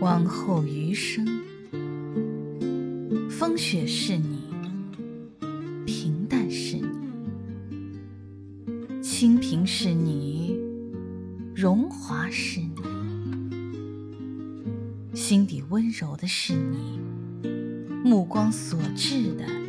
往后余生风雪是你平淡是你清贫是你荣华是你心底温柔的是你目光所至的